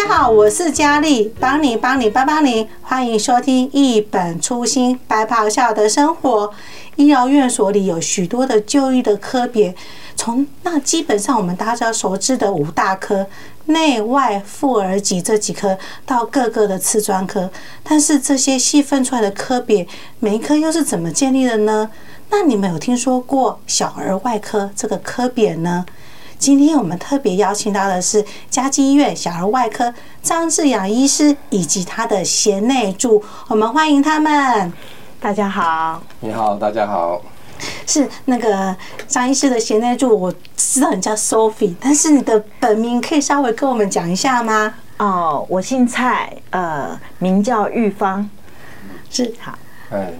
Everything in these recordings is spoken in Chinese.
大家好，我是佳丽，帮你帮你帮帮你，欢迎收听一本初心白袍下的生活。医疗院所里有许多的就医的科别，从那基本上我们大家熟知的五大科内外妇儿急这几科，到各个的次专科，但是这些细分出来的科别，每一科又是怎么建立的呢？那你们有听说过小儿外科这个科别呢？今天我们特别邀请到的是嘉基医院小儿外科张志扬医师以及他的贤内助，我们欢迎他们。大家好，你好，大家好。是那个张医师的贤内助，我知道你叫 Sophie，但是你的本名可以稍微跟我们讲一下吗？哦，我姓蔡，呃，名叫玉芳。是好。哎，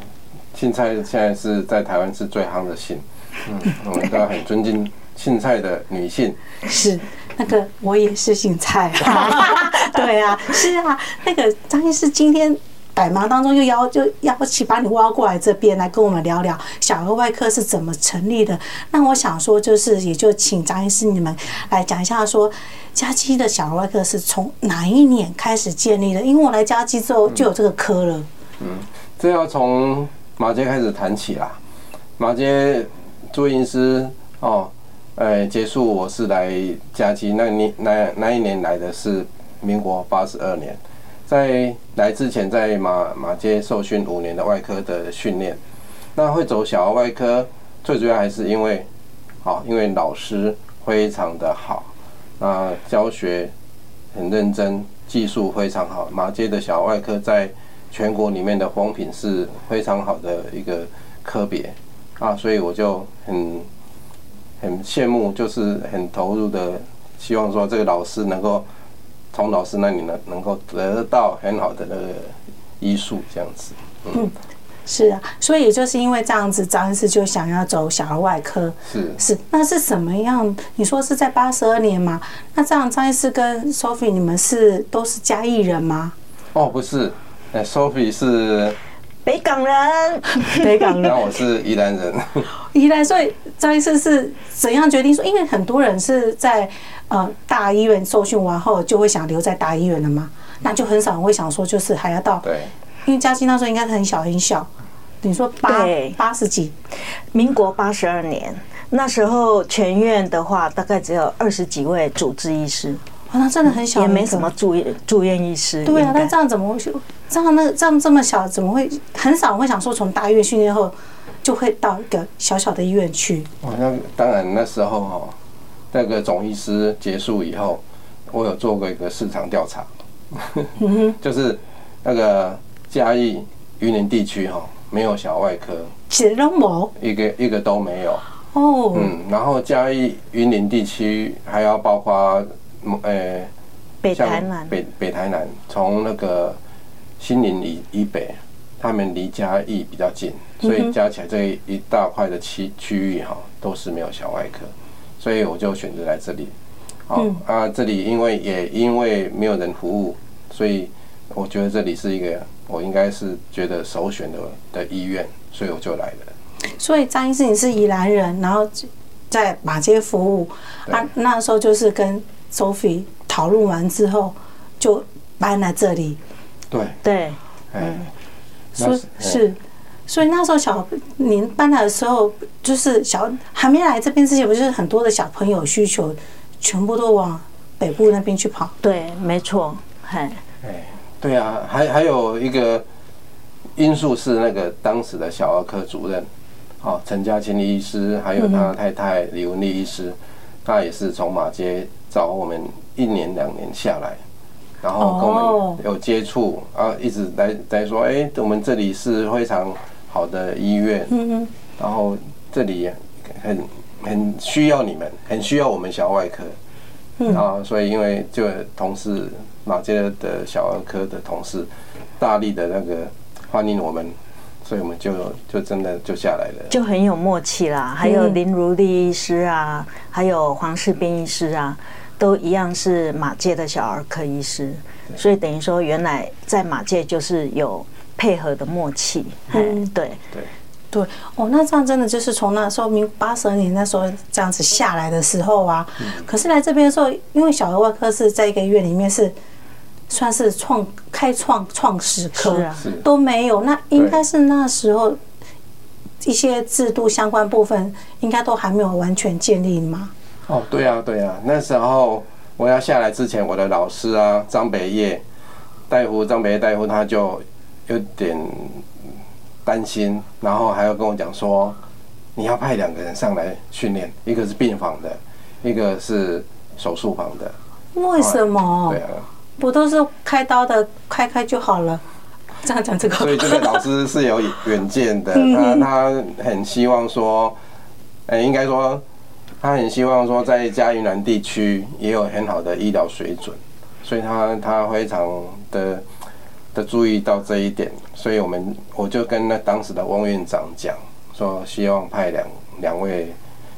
姓蔡现在是在台湾是最夯的姓，嗯，我们都很尊敬。姓蔡的女性是那个，我也是姓蔡啊。对啊，是啊。那个张医师今天百忙当中又邀就邀请把你挖过来这边来跟我们聊聊小儿外科是怎么成立的。那我想说，就是也就请张医师你们来讲一下，说嘉基的小儿外科是从哪一年开始建立的？因为我来嘉基之后就有这个科了。嗯，这要从马杰开始谈起啦。马杰朱医师哦。呃，结束我是来嘉期，那年那那一年来的是民国八十二年，在来之前在马马街受训五年的外科的训练，那会走小儿外科，最主要还是因为，好，因为老师非常的好，那教学很认真，技术非常好，马街的小儿外科在全国里面的风评是非常好的一个科别啊，所以我就很。很羡慕，就是很投入的，希望说这个老师能够从老师那里呢，能够得到很好的那个医术这样子。嗯，是啊，所以也就是因为这样子，张医师就想要走小儿外科。是是，那是什么样？你说是在八十二年吗？那这样张医师跟 Sophie 你们是都是嘉义人吗？哦，不是，哎，Sophie 是。北港人，北港人。那我是宜兰人。宜兰，所以张医师是怎样决定说？因为很多人是在呃大医院受训完后就会想留在大医院的嘛，那就很少人会想说就是还要到。对。因为嘉欣那时候应该是很小很小，你说八八十几，民国八十二年那时候全院的话大概只有二十几位主治医师。啊，那真的很小，也没什么住院住院医师。对啊，那这样怎么会？这样那这样这么小，怎么会很少会想说从大医院训练后就会到一个小小的医院去？哦，那当然那时候哈，那个总医师结束以后，我有做过一个市场调查，就是那个嘉义云林地区哈，没有小外科，一个一个都没有。哦，嗯，然后嘉义云林地区还要包括。呃，北台南，北北台南，从那个新林以以北，他们离嘉义比较近，所以加起来这一大块的区区域哈，都是没有小外科，所以我就选择来这里。好啊，这里因为也因为没有人服务，所以我觉得这里是一个我应该是觉得首选的的医院，所以我就来了。所以张医师，你是宜兰人，然后在马街服务啊，那时候就是跟。Sophie 讨论完之后，就搬来这里。对对，嗯，所以是，所以那时候小您搬来的时候，就是小还没来这边之前，不是很多的小朋友需求，全部都往北部那边去跑。对，没错，哎，哎，对啊，还还有一个因素是那个当时的小儿科主任，哦，陈家清医师，还有他太太李文丽医师，他也是从马偕。找我们一年两年下来，然后跟我们有接触然后，一直来在说，哎，我们这里是非常好的医院，嗯，然后这里很很需要你们，很需要我们小外科，然后，所以因为就同事马街的小儿科的同事大力的那个欢迎我们，所以我们就就真的就下来了，就很有默契啦。还有林如丽医师啊，还有黄世斌医师啊。都一样是马界的小儿科医师，所以等于说原来在马界就是有配合的默契。嗯，对对对。哦，那这样真的就是从那时候民八十二年那时候这样子下来的时候啊。可是来这边的时候，因为小儿外科是在一个医院里面是算是创开创创始科，是啊，都没有。那应该是那时候一些制度相关部分，应该都还没有完全建立吗？哦，对啊，对啊，那时候我要下来之前，我的老师啊，张北业大夫，张北业大夫他就有点担心，然后还要跟我讲说，你要派两个人上来训练，一个是病房的，一个是手术房的。为什么？对啊，不都是开刀的，开开就好了。这样讲这个，所以这个老师是有远见的，他他很希望说，呃，应该说。他很希望说，在嘉云南地区也有很好的医疗水准，所以他他非常的的注意到这一点，所以我们我就跟那当时的翁院长讲说，希望派两两位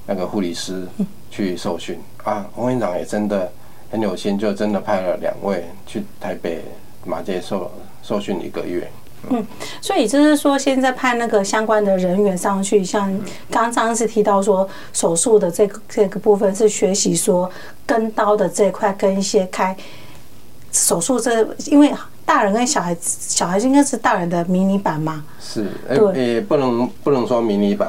那个护理师去受训啊，翁院长也真的很有心，就真的派了两位去台北马偕受受训一个月。嗯，所以就是说，现在派那个相关的人员上去，像刚刚张医师提到说，手术的这个这个部分是学习说跟刀的这块，跟一些开手术这，因为大人跟小孩子，小孩子应该是大人的迷你版嘛。是，对，也不能不能说迷你版。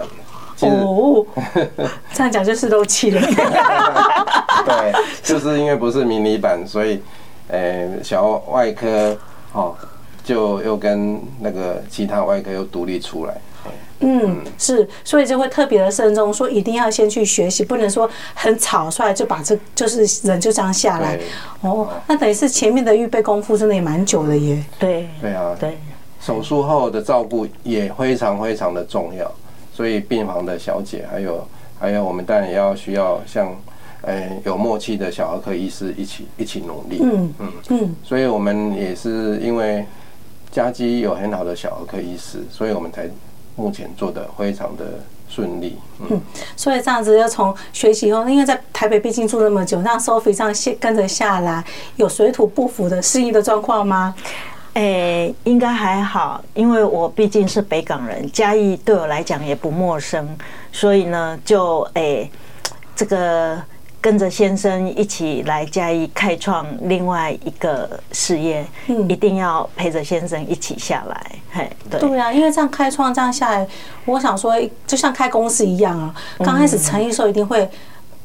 哦，这样讲就是漏气了。对，就是因为不是迷你版，所以，呃，小外科哦。就又跟那个其他外科又独立出来，嗯，是，所以就会特别的慎重，说一定要先去学习，不能说很草率就把这就是人就这样下来。哦，那等于是前面的预备功夫真的也蛮久的耶。对，对啊，对，手术后的照顾也非常非常的重要，所以病房的小姐还有还有我们当然也要需要像，哎，有默契的小儿科医师一起一起努力。嗯嗯嗯，所以我们也是因为。嘉基有很好的小儿科医师，所以我们才目前做的非常的顺利。嗯，所以这样子要从学习后，因为在台北毕竟住那么久，让 Sophie 这样跟着下来，有水土不服的适应的状况吗？诶、欸，应该还好，因为我毕竟是北港人，嘉义对我来讲也不陌生，所以呢，就诶、欸、这个。跟着先生一起来嘉义开创另外一个事业，嗯一定要陪着先生一起下来。嘿，对对啊，因为这样开创这样下来，我想说，就像开公司一样啊。刚开始成立的时候，一定会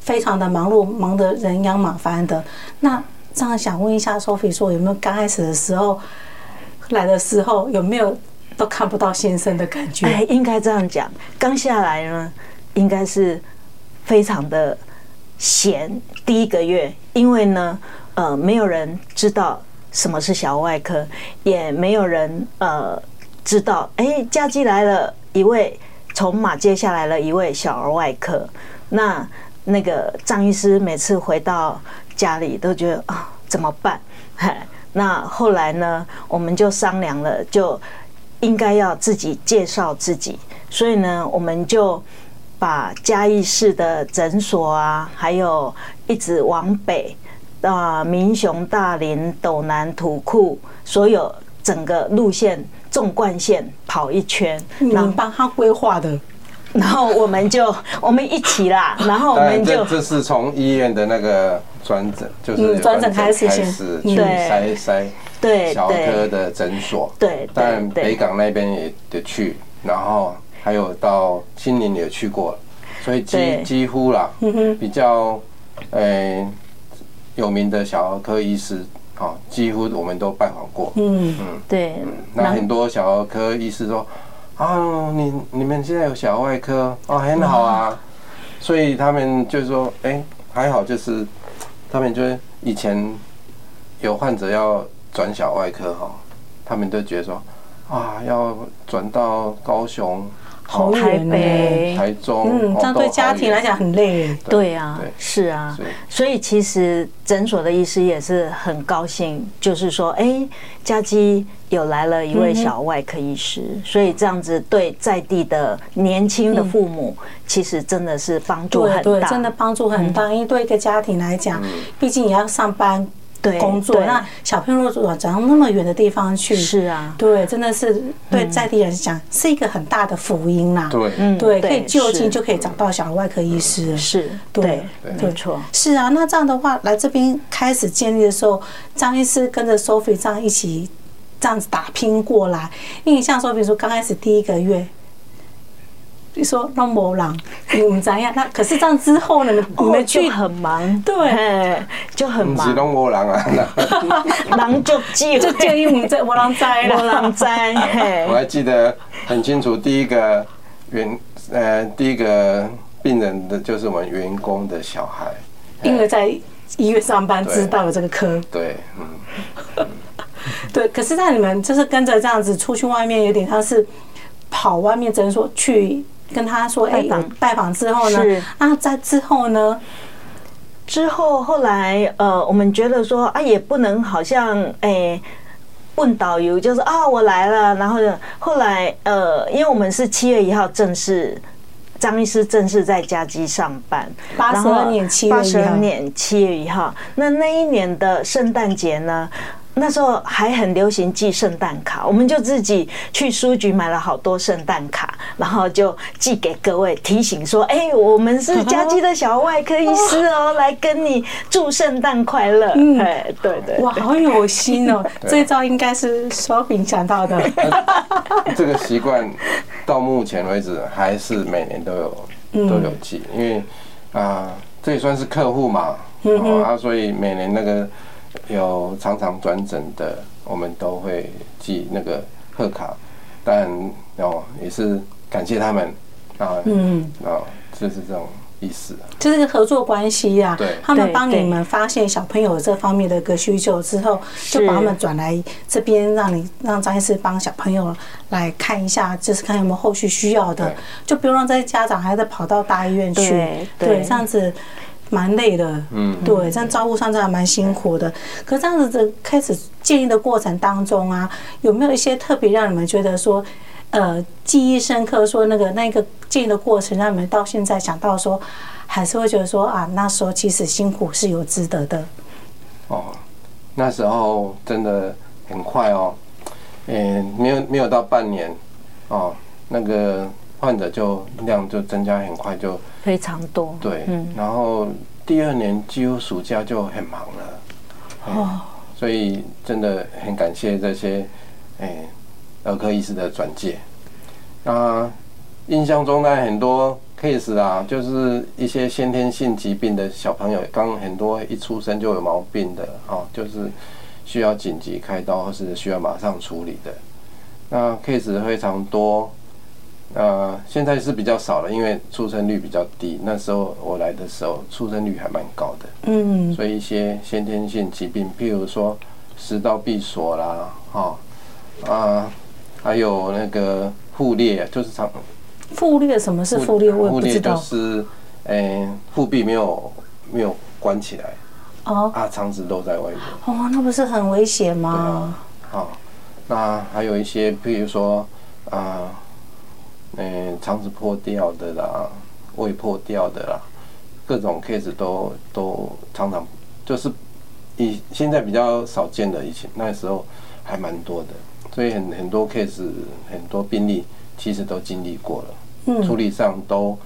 非常的忙碌，忙得人仰马翻的。那这样想问一下，Sophie 说有没有刚开始的时候来的时候有没有都看不到先生的感觉？哎，应该这样讲，刚下来呢，应该是非常的。闲第一个月，因为呢，呃，没有人知道什么是小儿外科，也没有人呃知道，哎，嘉基来了一位从马偕下来了一位小儿外科，那那个张医师每次回到家里都觉得啊，怎么办？嗨，那后来呢，我们就商量了，就应该要自己介绍自己，所以呢，我们就。把嘉义市的诊所啊，还有一直往北啊，民雄、大林、斗南、土库，所有整个路线纵贯线跑一圈，你们帮他规划的，然后我们就 我们一起啦，然后我们就这是从医院的那个专诊，就是专诊开始开始去筛筛对小儿科的诊所，对，但北港那边也得去，然后。还有到新林也去过了，所以几几乎啦，比较呃有名的小儿科医师啊，几乎我们都拜访过。嗯嗯，对。那很多小儿科医师说啊，你你们现在有小儿外科哦，很好啊。所以他们就说，哎，还好，就是他们就是以前有患者要转小外科哈，他们都觉得说啊，要转到高雄。台北、台中，嗯，这样对家庭来讲很累。对啊，是啊，所以。其实诊所的医师也是很高兴，就是说，哎，家基有来了一位小外科医师，所以这样子对在地的年轻的父母，其实真的是帮助很大，真的帮助很大。因为对一个家庭来讲，毕竟也要上班。工作。那小朋友如果转到那么远的地方去，是啊，对，真的是对在地人讲是一个很大的福音啦。对，嗯对，可以就近就可以找到小儿外科医师。是，对，没错。是啊，那这样的话，来这边开始建立的时候，张医师跟着 Sophie 这样一起这样子打拼过来。印象说，比如说刚开始第一个月。你说那么人，你们怎样？那可是这样之后呢？你们去很忙，对，就很忙。是拢无人啊，人就只就建议我们在无人知啦，无人知。我还记得很清楚，第一个员呃，第一个病人的就是我们员工的小孩，因为在医院上班，知道了这个科。对，嗯，对。可是，在你们就是跟着这样子出去外面，有点像是跑外面诊所去。跟他说：“哎，拜访之后呢？那在之后呢？之后后来呃，我们觉得说啊，也不能好像哎问导游，就是啊我来了，然后呢，后来呃，因为我们是七月一号正式，张医师正式在家基上班，八十二年七月一号，八十二年七月一号，那那一年的圣诞节呢？”那时候还很流行寄圣诞卡，我们就自己去书局买了好多圣诞卡，然后就寄给各位，提醒说：“哎，我们是家基的小外科医师哦，来跟你祝圣诞快乐。”嗯，对对，哇，好有心哦！这一招应该是 Sophie 想到的。这个习惯到目前为止还是每年都有都有寄，因为啊，这也算是客户嘛，啊，所以每年那个。有常常转诊的，我们都会寄那个贺卡，但哦也是感谢他们啊，嗯，啊，就是这种意思，就是个合作关系呀。对，他们帮你们发现小朋友这方面的一个需求之后，就把他们转来这边，让你让张医师帮小朋友来看一下，就是看有没有后续需要的，就不用让这些家长还在跑到大医院去，对，这样子。蛮累的，嗯，对，这样照顾上真的蛮辛苦的。可是这样子的开始建立的过程当中啊，有没有一些特别让你们觉得说，呃，记忆深刻？说那个那个建立的过程，让你们到现在想到说，还是会觉得说啊，那时候其实辛苦是有值得的。哦，那时候真的很快哦，嗯，没有没有到半年，哦，那个。患者就量就增加很快，就非常多。对，然后第二年几乎暑假就很忙了。哦，所以真的很感谢这些哎儿科医师的转介。那，印象中呢很多 case 啊，就是一些先天性疾病的小朋友，刚很多一出生就有毛病的，哦，就是需要紧急开刀或是需要马上处理的。那 case 非常多。呃，现在是比较少了，因为出生率比较低。那时候我来的时候，出生率还蛮高的。嗯，所以一些先天性疾病，譬如说食道闭锁啦，哈啊，还有那个腹裂，就是常腹裂。什么是腹裂？我也不知道。就是，诶，腹壁没有没有关起来。哦。啊，肠子都在外面。哦，那不是很危险吗？好，那还有一些，譬如说啊。嗯，肠子破掉的啦，胃破掉的啦，各种 case 都都常常就是以现在比较少见的，以前那时候还蛮多的，所以很很多 case 很多病例其实都经历过了，嗯，处理上都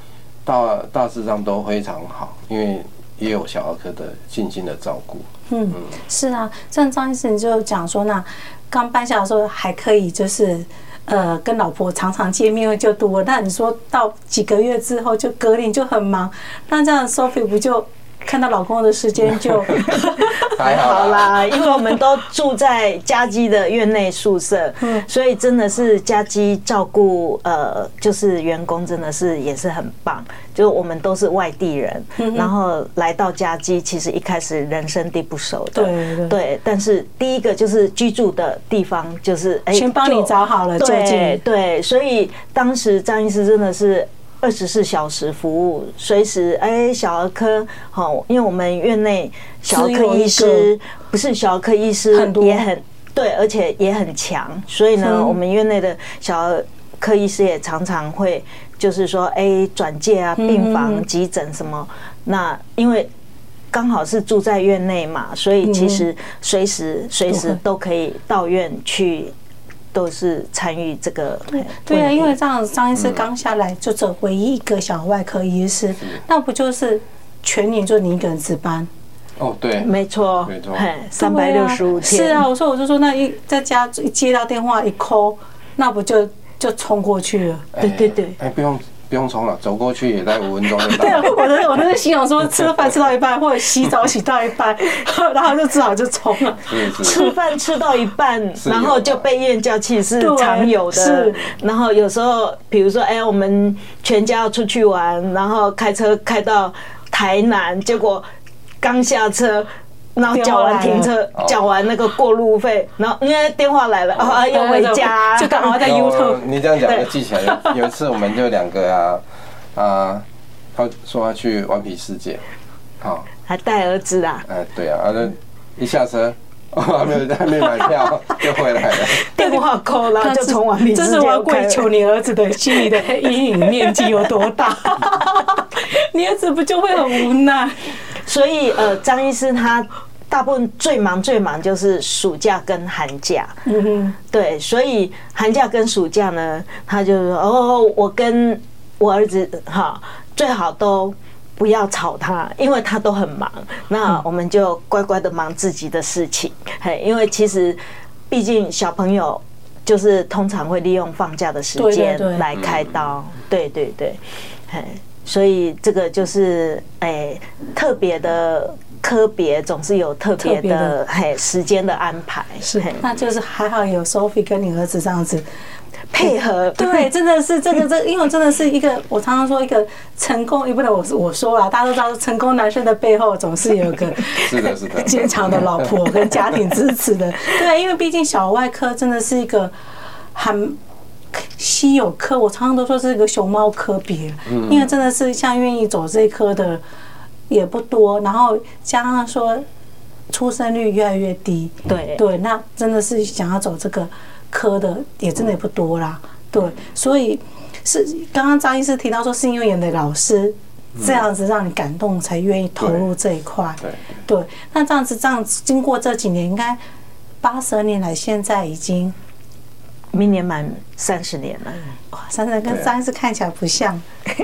大大致上都非常好，因为也有小儿科的信心的照顾，嗯，嗯是啊，像张医生就讲说，那刚搬下的时候还可以就是。呃，跟老婆常常见面就多，那你说到几个月之后就隔年就很忙，那这样 Sophie 不就看到老公的时间就 还好啦？因为我们都住在家基的院内宿舍，所以真的是家基照顾呃，就是员工真的是也是很棒。就我们都是外地人，然后来到家基，其实一开始人生地不熟的，对对。但是第一个就是居住的地方，就是哎，先帮你找好了，对对。所以当时张医师真的是二十四小时服务，随时哎，小儿科好，因为我们院内小儿科医师不是小儿科医师也很对，而且也很强，所以呢，我们院内的小儿科医师也常常会。就是说，哎，转介啊，病房、急诊什么？那因为刚好是住在院内嘛，所以其实随时随时都可以到院去，都是参与这个。对啊，因为这样张医师刚下来就走唯一一个小外科医师，那不就是全年就你一个人值班？哦，对，没错，没错，三百六十五天。是啊，我说我就说那一在家一接到电话一 call，那不就就冲过去了？对对对，哎，不用。不用冲了，走过去也在五分钟就到。对啊，我的我都是心想说，吃饭吃到一半，或者洗澡洗到一半，然后就只好就冲了。吃饭吃到一半，然后就被厌叫气是常有的。是，然后有时候，比如说，哎，我们全家要出去玩，然后开车开到台南，结果刚下车。然后缴完停车，缴完那个过路费，然后因为电话来了，啊，要回家，就刚好在 YouTube。你这样讲就记起来了。有一次我们就两个啊啊，他说要去顽皮世界，好，还带儿子啊？哎，对啊，啊，一下车还没有还没买票 就回来了，电话扣了就从顽皮世界。这是我要跪求你儿子的 心里的阴影面积有多大？你儿子不就会很无奈？所以，呃，张医师他大部分最忙最忙就是暑假跟寒假。嗯哼，对，所以寒假跟暑假呢，他就说：“哦，我跟我儿子哈，最好都不要吵他，因为他都很忙。那我们就乖乖的忙自己的事情。嘿，因为其实毕竟小朋友就是通常会利用放假的时间来开刀。对对对，嘿。”所以这个就是哎，特别的科别总是有特别的嘿时间的安排，是，那就是还好有 Sophie 跟你儿子这样子配合，对，真的是这个这，因为真的是一个，我常常说一个成功，也不能我我说啦，大家都知道成功男生的背后总是有个 是的是的。坚强的老婆跟家庭支持的，对，因为毕竟小外科真的是一个很。稀有科，我常常都说是一个熊猫科别，因为真的是像愿意走这一科的也不多，然后加上说出生率越来越低，对。对，那真的是想要走这个科的也真的也不多啦，对，所以是刚刚张医师提到说是因为你的老师这样子让你感动才愿意投入这一块，对。对，那这样子这样子经过这几年，应该八十二年来现在已经。明年满三十年了，哇，三十年跟三十看起来不像，看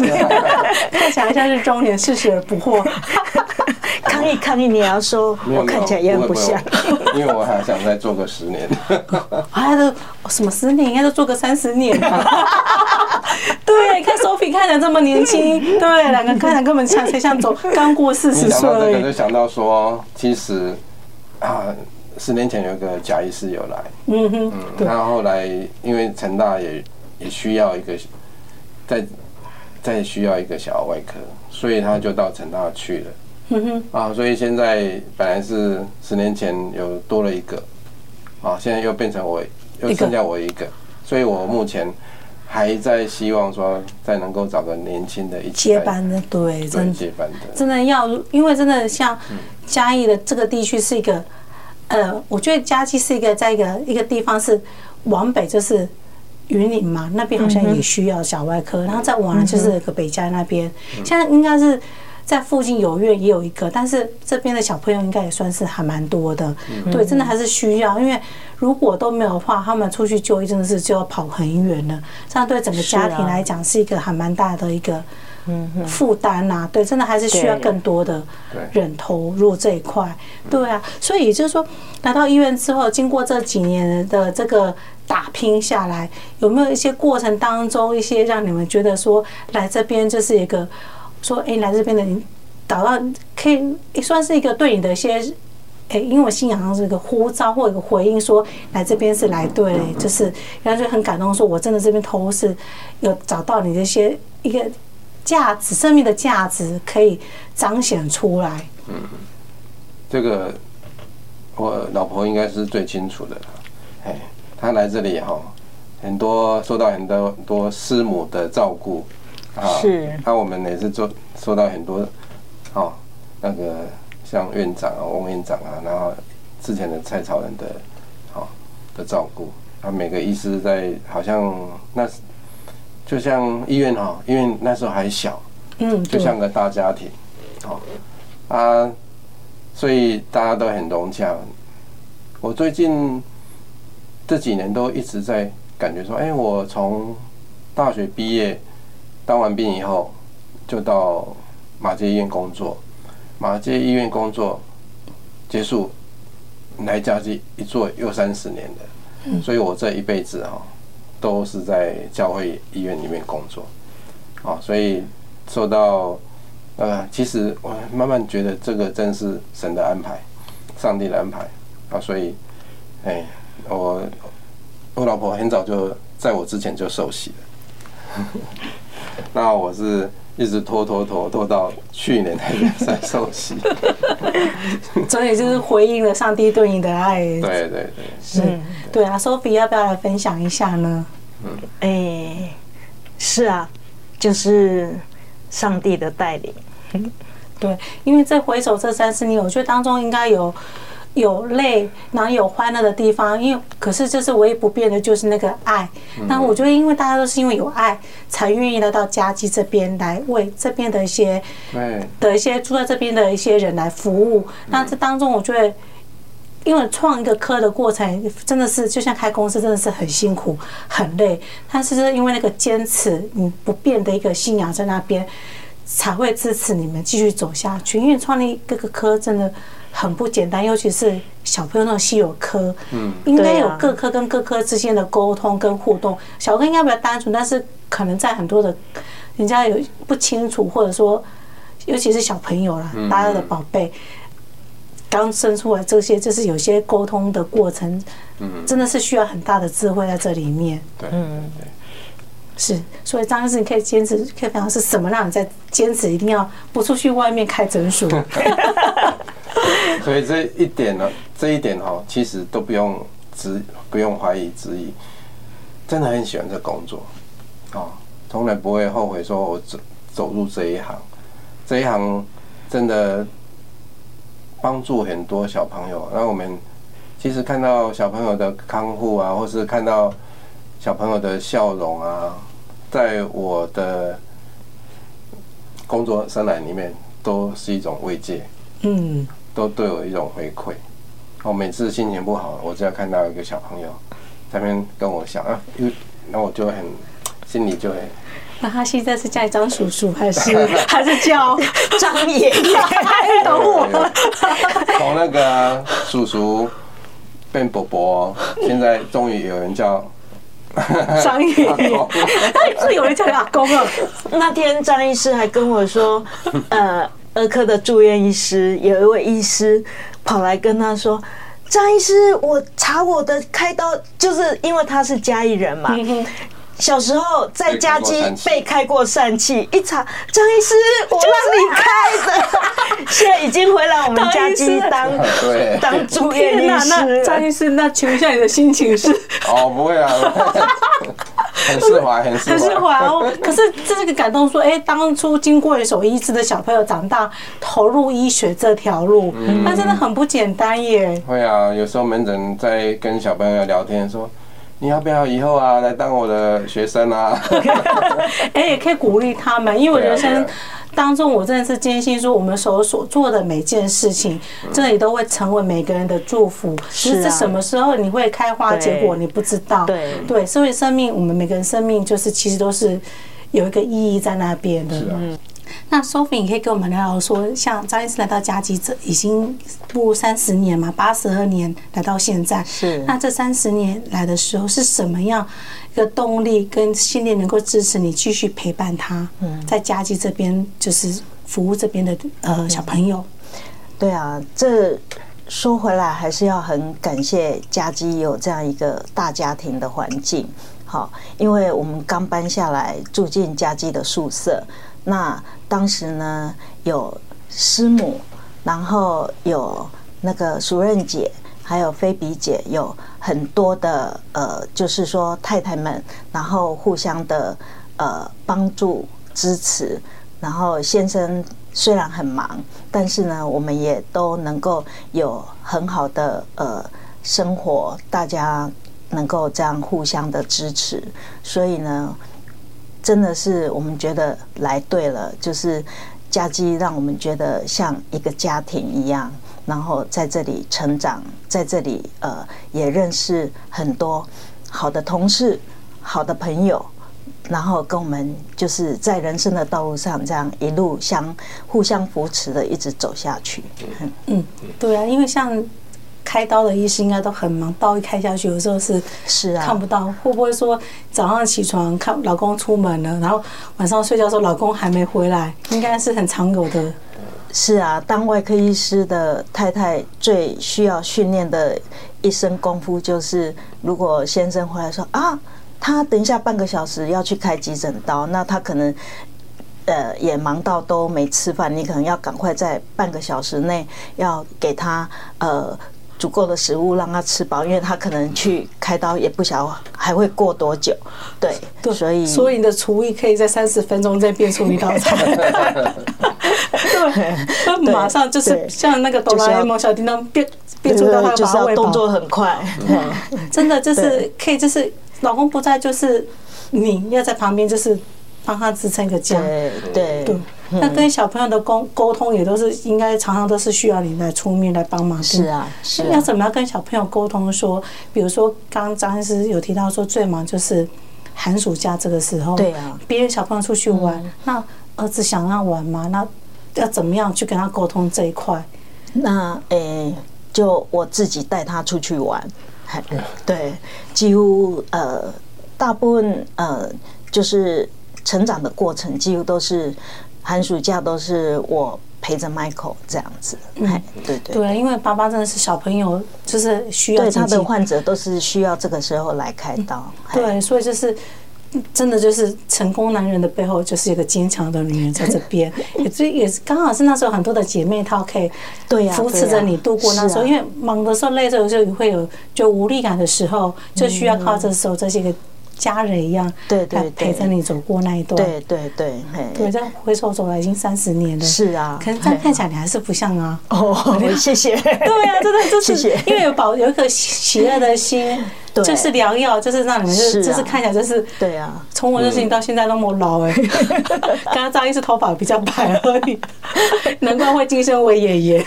起来像是中年四十而不惑。抗议抗议，你要说我看起来也很不像，因为我还想再做个十年。还都什么十年？应该都做个三十年。对，看 Sophie 看起来这么年轻，对，两个看起来根本像才像走刚过四十岁。想到这个就想到说，其实啊。十年前有一个贾医师有来，嗯哼，嗯，他后来因为成大也也需要一个，再再需要一个小儿外科，所以他就到成大去了，嗯哼，啊，所以现在本来是十年前有多了一个，啊，现在又变成我又剩下我一个，所以我目前还在希望说再能够找个年轻的一起接班的，对，真接班的，真的要，因为真的像嘉义的这个地区是一个。呃，我觉得嘉义是一个在一个一个地方是往北就是云林嘛，那边好像也需要小外科，然后再往南就是个北嘉那边，现在应该是在附近有院也有一个，但是这边的小朋友应该也算是还蛮多的，对，真的还是需要，因为如果都没有的话，他们出去就医真的是就要跑很远了，这样对整个家庭来讲是一个还蛮大的一个。嗯，负担呐，对，真的还是需要更多的人投入这一块，对啊，所以也就是说，来到医院之后，经过这几年的这个打拼下来，有没有一些过程当中一些让你们觉得说，来这边就是一个说，哎，来这边的你找到可以也算是一个对你的一些，哎，因为我信仰上是一个呼召或一个回应，说来这边是来对，就是然后就很感动，说我真的这边投入是有找到你的一些一个。价值，生命的价值可以彰显出来。嗯，这个我老婆应该是最清楚的。哎，她来这里哈，很多受到很多很多师母的照顾啊。是。那我们也是做受到很多哦，那个像院长啊、翁院长啊，然后之前的蔡朝仁的哦的照顾。啊，每个医师在好像那。就像医院哈，医院那时候还小，嗯，就像个大家庭，哦，啊，所以大家都很融洽。我最近这几年都一直在感觉说，哎，我从大学毕业当完兵以后，就到马街医院工作，马街医院工作结束，来嘉基一做又三十年的，所以我这一辈子哈都是在教会医院里面工作，啊，所以受到呃，其实我慢慢觉得这个真是神的安排，上帝的安排啊，所以哎，我我老婆很早就在我之前就受洗了，那我是。一直拖拖拖拖到去年才才受洗，所以就是回应了上帝对你的爱。对对对，是，对啊，Sophie 要不要来分享一下呢？嗯，哎，是啊，就是上帝的带领。对，因为在回首这三十年，我觉得当中应该有。有累，然后有欢乐的地方，因为可是这是唯一不变的就是那个爱。那我觉得，因为大家都是因为有爱，才愿意来到家基这边来为这边的一些，的一些住在这边的一些人来服务。那这当中，我觉得，因为创一个科的过程真的是就像开公司，真的是很辛苦、很累。但是因为那个坚持，你不变的一个信仰在那边，才会支持你们继续走下去。因为创立各个科真的。很不简单，尤其是小朋友那种稀有科，嗯，应该有各科跟各科之间的沟通跟互动。小科应该比较单纯，但是可能在很多的，人家有不清楚，或者说，尤其是小朋友啦，大家的宝贝刚生出来，这些就是有些沟通的过程，嗯，真的是需要很大的智慧在这里面。对，嗯，是。所以张医师，你可以坚持，可以分享是什么让你在坚持，一定要不出去外面开诊所？所以这一点呢，这一点哈，其实都不用质，不用怀疑质疑，真的很喜欢这工作，啊，从来不会后悔说我走走入这一行，这一行真的帮助很多小朋友。那我们其实看到小朋友的康复啊，或是看到小朋友的笑容啊，在我的工作生涯里面都是一种慰藉。嗯。都对我一种回馈。我每次心情不好，我只要看到一个小朋友在那边跟我笑啊，因为那我就很心里就很。那他现在是叫张叔叔，还是 还是叫张爷爷？还懂我？从那个叔叔变伯伯，现在终于有人叫张爷爷。是有人叫你阿公啊。那天张医师还跟我说，呃。儿科的住院医师有一位医师跑来跟他说：“张医师，我查我的开刀，就是因为他是嘉义人嘛。小时候在嘉基被开过疝气，一查张医师，我让你开的，现在已经回来我们嘉基当 当住院医师。张医师，那请问一下你的心情是？哦，不会啊。”很释怀，很释怀哦。可是这个感动说，哎，当初经过一手医治的小朋友长大，投入医学这条路，那真的很不简单耶。会啊，有时候门诊在跟小朋友聊天，说你要不要以后啊来当我的学生啊？哎，也可以鼓励他们，因为我人生。当中，我真的是坚信说，我们所所做的每件事情，这里都会成为每个人的祝福。只是什么时候你会开花结果，你不知道。对对，所以生命，我们每个人生命就是其实都是有一个意义在那边的。嗯。那 Sophie，你可以跟我们聊聊说，像张医师来到嘉基这已经步入三十年嘛，八十二年来到现在。是。那这三十年来的时候是什么样？一个动力跟信念能够支持你继续陪伴他，嗯在嘉基这边就是服务这边的呃小朋友。对啊，这说回来还是要很感谢家基有这样一个大家庭的环境。好，因为我们刚搬下来住进家基的宿舍，那当时呢有师母，然后有那个熟任姐。还有菲比姐有很多的呃，就是说太太们，然后互相的呃帮助支持，然后先生虽然很忙，但是呢，我们也都能够有很好的呃生活，大家能够这样互相的支持，所以呢，真的是我们觉得来对了，就是家基让我们觉得像一个家庭一样。然后在这里成长，在这里呃也认识很多好的同事、好的朋友，然后跟我们就是在人生的道路上这样一路相互相扶持的一直走下去。嗯，对啊，因为像。开刀的医师应该都很忙，刀一开下去，有时候是是啊，看不到。会不会说早上起床看老公出门了，然后晚上睡觉的时候老公还没回来？应该是很常有的。是啊，当外科医师的太太最需要训练的一身功夫，就是如果先生回来说啊，他等一下半个小时要去开急诊刀，那他可能呃也忙到都没吃饭，你可能要赶快在半个小时内要给他呃。足够的食物让他吃饱，因为他可能去开刀也不晓得还会过多久。对，对，所以所以你的厨艺可以在三十分钟内变出一道菜。对，他马上就是像那个哆啦 A 梦小叮当变变出一道菜，就是要动作很快。真的就是可以，就是老公不在，就是你要在旁边，就是帮他支撑一个家。对对。那跟小朋友的沟沟通也都是应该常常都是需要你来出面来帮忙。是啊，是。要怎么样跟小朋友沟通？说，比如说刚刚张医师有提到说，最忙就是寒暑假这个时候。对啊。别人小朋友出去玩，那儿子想要玩吗？那要怎么样去跟他沟通这一块？那诶，就我自己带他出去玩。对，几乎呃，大部分呃，就是成长的过程几乎都是。寒暑假都是我陪着 Michael 这样子，嗯，对对。对，因为爸爸真的是小朋友，就是需要对他的患者都是需要这个时候来开刀，对，所以就是真的就是成功男人的背后就是一个坚强的女人在这边，也所以也是刚好是那时候很多的姐妹她可以对呀扶持着你度过那时候，因为忙的时候累的时候就会有就无力感的时候，就需要靠这时候这些个。家人一样，对对，陪着你走过那一段，对对对，对，这样回首走来已经三十年了，是啊，可是这样看起来你还是不像啊。哦，谢谢。对啊，真的就是因为有保有一颗喜乐的心，就是良药，就是让你们就是就是看起来就是对啊。从我认识你到现在那么老哎，刚刚张医师头发比较白而已，难怪会晋升为爷爷。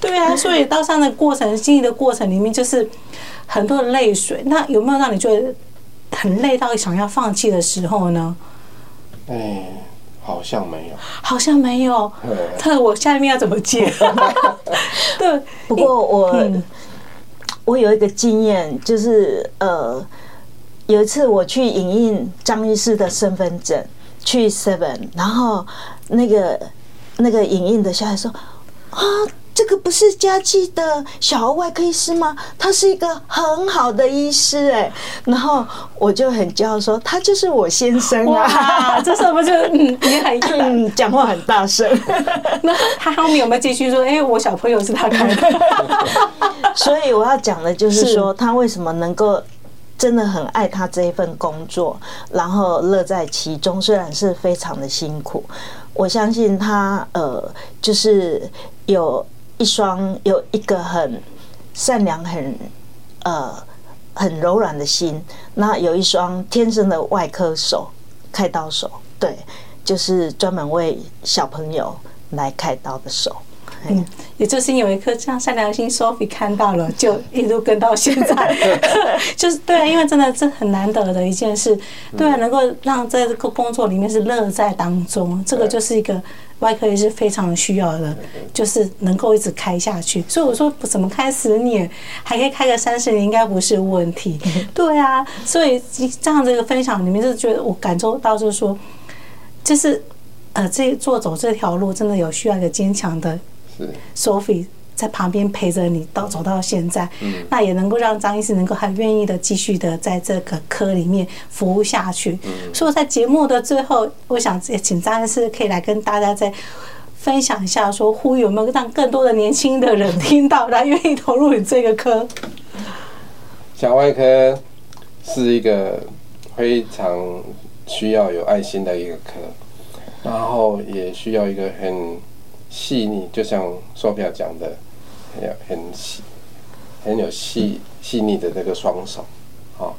对啊，所以到上的过程，经历的过程里面就是。很多的泪水，那有没有让你觉得很累到想要放弃的时候呢？哎，好像没有，好像没有。那我下面要怎么接？对，不过我我有一个经验，就是呃，有一次我去影印张医师的身份证，去 Seven，然后那个那个影印的小孩说啊。这个不是家计的小儿外科医师吗？他是一个很好的医师哎，然后我就很骄傲说他就是我先生啊，这时候不就嗯也很嗯讲话很大声，那他后面有没有继续说？哎，我小朋友是他开的，所以我要讲的就是说他为什么能够真的很爱他这一份工作，然后乐在其中，虽然是非常的辛苦，我相信他呃就是有。一双有一个很善良、很呃很柔软的心，那有一双天生的外科手，开刀手，对，就是专门为小朋友来开刀的手。嗯，也就是有一颗这样善良心，Sophie 看到了，就一路跟到现在。就是对啊，因为真的这很难得的一件事，对啊，能够让在这个工作里面是乐在当中，这个就是一个。外科也是非常需要的，就是能够一直开下去。所以我说，怎么开十年，还可以开个三十年，应该不是问题。对啊，所以这样的一个分享里面，就觉得我感受到，就是说，就是呃，这做走这条路，真的有需要一个坚强的 Sophie。在旁边陪着你到走到现在，那也能够让张医师能够很愿意的继续的在这个科里面服务下去。所以在节目的最后，我想也请张医师可以来跟大家再分享一下，说呼吁有没有让更多的年轻的人听到，来愿意投入你这个科。小外科是一个非常需要有爱心的一个科，然后也需要一个很细腻，就像 Sophia 讲的。很有很细，很有细细腻的这个双手，好，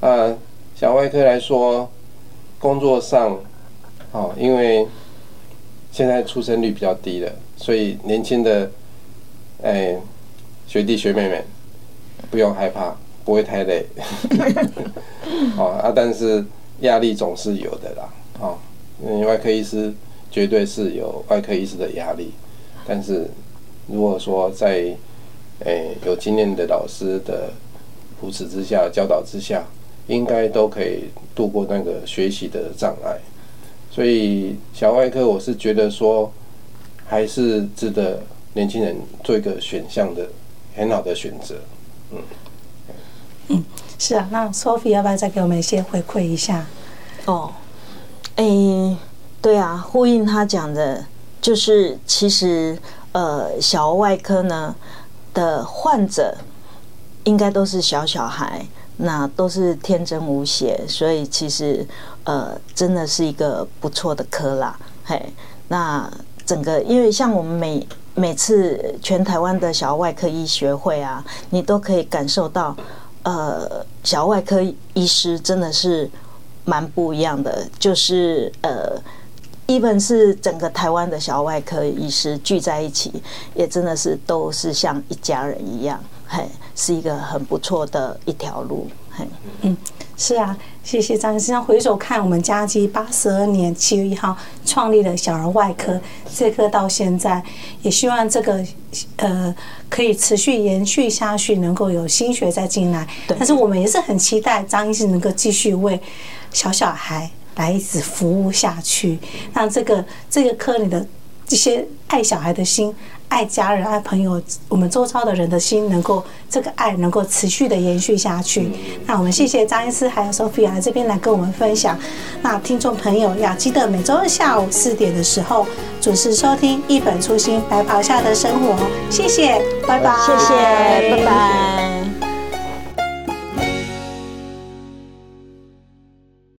啊，小外科来说，工作上，哦，因为现在出生率比较低了，所以年轻的哎，学弟学妹们不用害怕，不会太累。哦啊，但是压力总是有的啦。哦，因为外科医师绝对是有外科医师的压力，但是如果说在哎有经验的老师的扶持之下、教导之下，应该都可以度过那个学习的障碍。所以小外科，我是觉得说还是值得年轻人做一个选项的很好的选择。嗯嗯，是啊。那 Sophie 要不要再给我们一些回馈一下？哦，诶、欸，对啊，呼应他讲的，就是其实呃，小儿外科呢的患者应该都是小小孩。那都是天真无邪，所以其实呃，真的是一个不错的科啦。嘿，那整个因为像我们每每次全台湾的小儿外科医学会啊，你都可以感受到，呃，小儿外科医师真的是蛮不一样的，就是呃，even 是整个台湾的小外科医师聚在一起，也真的是都是像一家人一样。嘿，是一个很不错的一条路。嘿，嗯，是啊，谢谢张医生。回首看，我们嘉基八十二年七月一号创立了小儿外科，这科到现在，也希望这个呃可以持续延续下去，能够有新血再进来。但是我们也是很期待张医生能够继续为小小孩来一直服务下去，让这个这个科里的这些爱小孩的心。爱家人、爱朋友，我们周遭的人的心，能够这个爱能够持续的延续下去。那我们谢谢张医师还有 Sophia 来这边来跟我们分享。那听众朋友要记得每周二下午四点的时候准时收听《一本初心白袍下的生活》。谢谢，拜拜。谢谢，拜拜。